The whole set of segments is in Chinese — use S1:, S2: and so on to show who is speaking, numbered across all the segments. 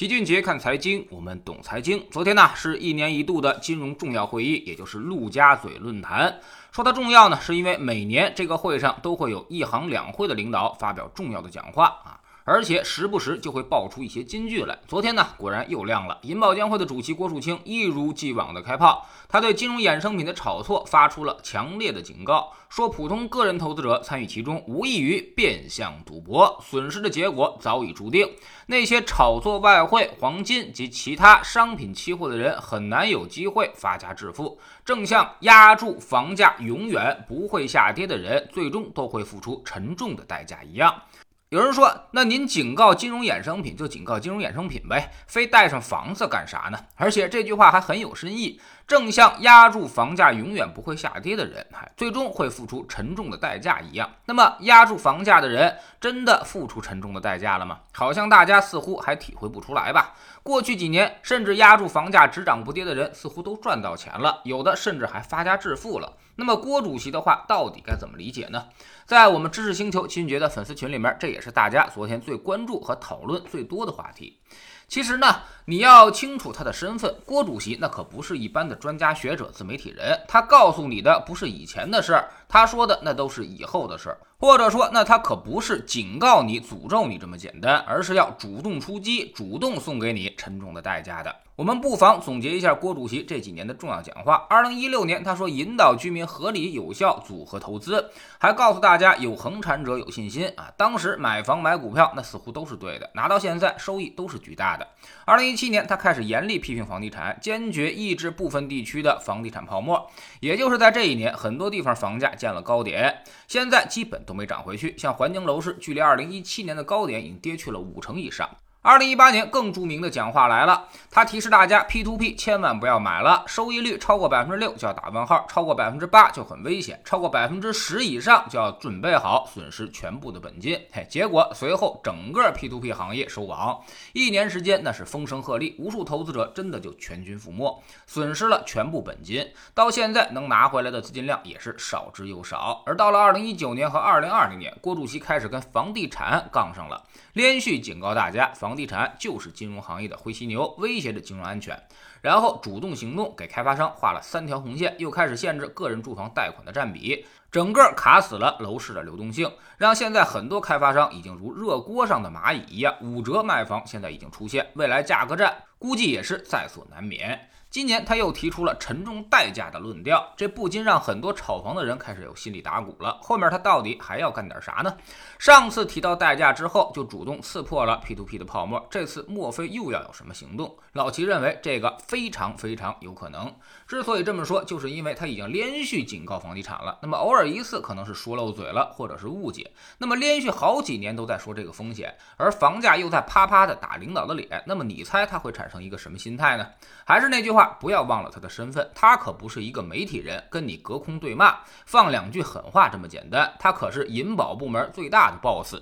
S1: 齐俊杰看财经，我们懂财经。昨天呢，是一年一度的金融重要会议，也就是陆家嘴论坛。说它重要呢，是因为每年这个会上都会有一行两会的领导发表重要的讲话啊。而且时不时就会爆出一些金句来。昨天呢，果然又亮了。银保监会的主席郭树清一如既往的开炮，他对金融衍生品的炒作发出了强烈的警告，说普通个人投资者参与其中无异于变相赌博，损失的结果早已注定。那些炒作外汇、黄金及其他商品期货的人很难有机会发家致富，正像压住房价永远不会下跌的人，最终都会付出沉重的代价一样。有人说，那您警告金融衍生品就警告金融衍生品呗，非带上房子干啥呢？而且这句话还很有深意，正像压住房价永远不会下跌的人，最终会付出沉重的代价一样。那么压住房价的人真的付出沉重的代价了吗？好像大家似乎还体会不出来吧。过去几年，甚至压住房价只涨不跌的人似乎都赚到钱了，有的甚至还发家致富了。那么郭主席的话到底该怎么理解呢？在我们知识星球秦觉的粉丝群里面，这也是大家昨天最关注和讨论最多的话题。其实呢，你要清楚他的身份，郭主席那可不是一般的专家学者、自媒体人，他告诉你的不是以前的事儿，他说的那都是以后的事儿，或者说，那他可不是警告你、诅咒你这么简单，而是要主动出击，主动送给你沉重的代价的。我们不妨总结一下郭主席这几年的重要讲话。二零一六年，他说引导居民合理有效组合投资，还告诉大家有恒产者有信心啊。当时买房买股票那似乎都是对的，拿到现在收益都是巨大的。二零一七年，他开始严厉批评房地产，坚决抑制部分地区的房地产泡沫。也就是在这一年，很多地方房价见了高点，现在基本都没涨回去。像环境楼市，距离二零一七年的高点已经跌去了五成以上。二零一八年更著名的讲话来了，他提示大家 P to P 千万不要买了，收益率超过百分之六就要打问号，超过百分之八就很危险，超过百分之十以上就要准备好损失全部的本金。嘿，结果随后整个 P to P 行业收网，一年时间那是风声鹤唳，无数投资者真的就全军覆没，损失了全部本金，到现在能拿回来的资金量也是少之又少。而到了二零一九年和二零二零年，郭主席开始跟房地产杠上了，连续警告大家房。房地产就是金融行业的灰犀牛，威胁着金融安全。然后主动行动，给开发商画了三条红线，又开始限制个人住房贷款的占比，整个卡死了楼市的流动性，让现在很多开发商已经如热锅上的蚂蚁一样，五折卖房现在已经出现，未来价格战估计也是在所难免。今年他又提出了沉重代价的论调，这不禁让很多炒房的人开始有心里打鼓了。后面他到底还要干点啥呢？上次提到代价之后，就主动刺破了 P2P 的泡沫，这次莫非又要有什么行动？老齐认为这个非常非常有可能。之所以这么说，就是因为他已经连续警告房地产了。那么偶尔一次可能是说漏嘴了，或者是误解。那么连续好几年都在说这个风险，而房价又在啪啪的打领导的脸。那么你猜他会产生成一个什么心态呢？还是那句话。不要忘了他的身份，他可不是一个媒体人，跟你隔空对骂，放两句狠话这么简单。他可是银保部门最大的 boss。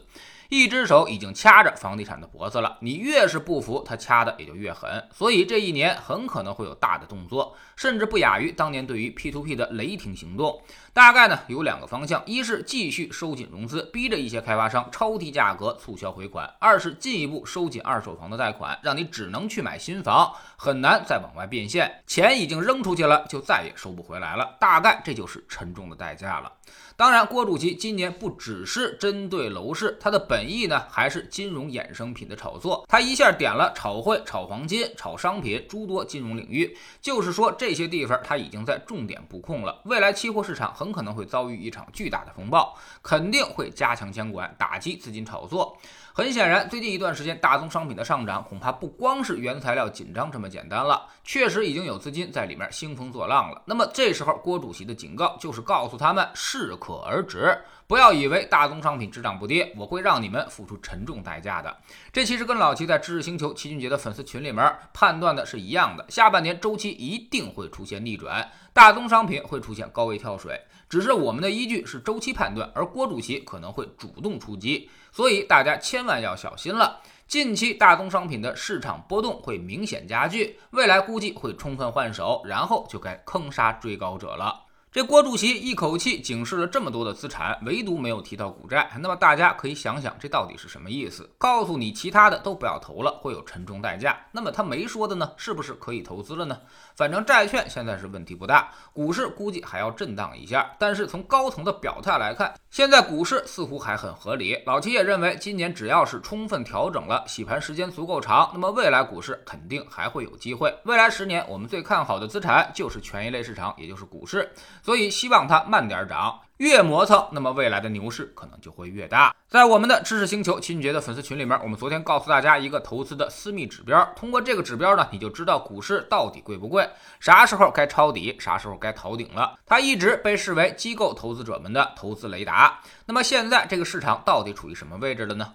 S1: 一只手已经掐着房地产的脖子了，你越是不服，他掐的也就越狠。所以这一年很可能会有大的动作，甚至不亚于当年对于 P2P 的雷霆行动。大概呢有两个方向：一是继续收紧融资，逼着一些开发商超低价格促销回款；二是进一步收紧二手房的贷款，让你只能去买新房，很难再往外变现。钱已经扔出去了，就再也收不回来了。大概这就是沉重的代价了。当然，郭主席今年不只是针对楼市，他的本本意呢还是金融衍生品的炒作。他一下点了炒汇、炒黄金、炒商品诸多金融领域，就是说这些地方他已经在重点布控了。未来期货市场很可能会遭遇一场巨大的风暴，肯定会加强监管，打击资金炒作。很显然，最近一段时间大宗商品的上涨，恐怕不光是原材料紧张这么简单了，确实已经有资金在里面兴风作浪了。那么这时候，郭主席的警告就是告诉他们适可而止，不要以为大宗商品只涨不跌，我会让你们付出沉重代价的。这其实跟老齐在知识星球齐俊杰的粉丝群里面判断的是一样的，下半年周期一定会出现逆转，大宗商品会出现高位跳水。只是我们的依据是周期判断，而郭主席可能会主动出击，所以大家千万要小心了。近期大宗商品的市场波动会明显加剧，未来估计会充分换手，然后就该坑杀追高者了。这郭主席一口气警示了这么多的资产，唯独没有提到股债。那么大家可以想想，这到底是什么意思？告诉你，其他的都不要投了，会有沉重代价。那么他没说的呢，是不是可以投资了呢？反正债券现在是问题不大，股市估计还要震荡一下。但是从高层的表态来看，现在股市似乎还很合理。老齐也认为，今年只要是充分调整了，洗盘时间足够长，那么未来股市肯定还会有机会。未来十年，我们最看好的资产就是权益类市场，也就是股市。所以希望它慢点涨，越磨蹭，那么未来的牛市可能就会越大。在我们的知识星球秦杰的粉丝群里面，我们昨天告诉大家一个投资的私密指标，通过这个指标呢，你就知道股市到底贵不贵，啥时候该抄底，啥时候该逃顶了。它一直被视为机构投资者们的投资雷达。那么现在这个市场到底处于什么位置了呢？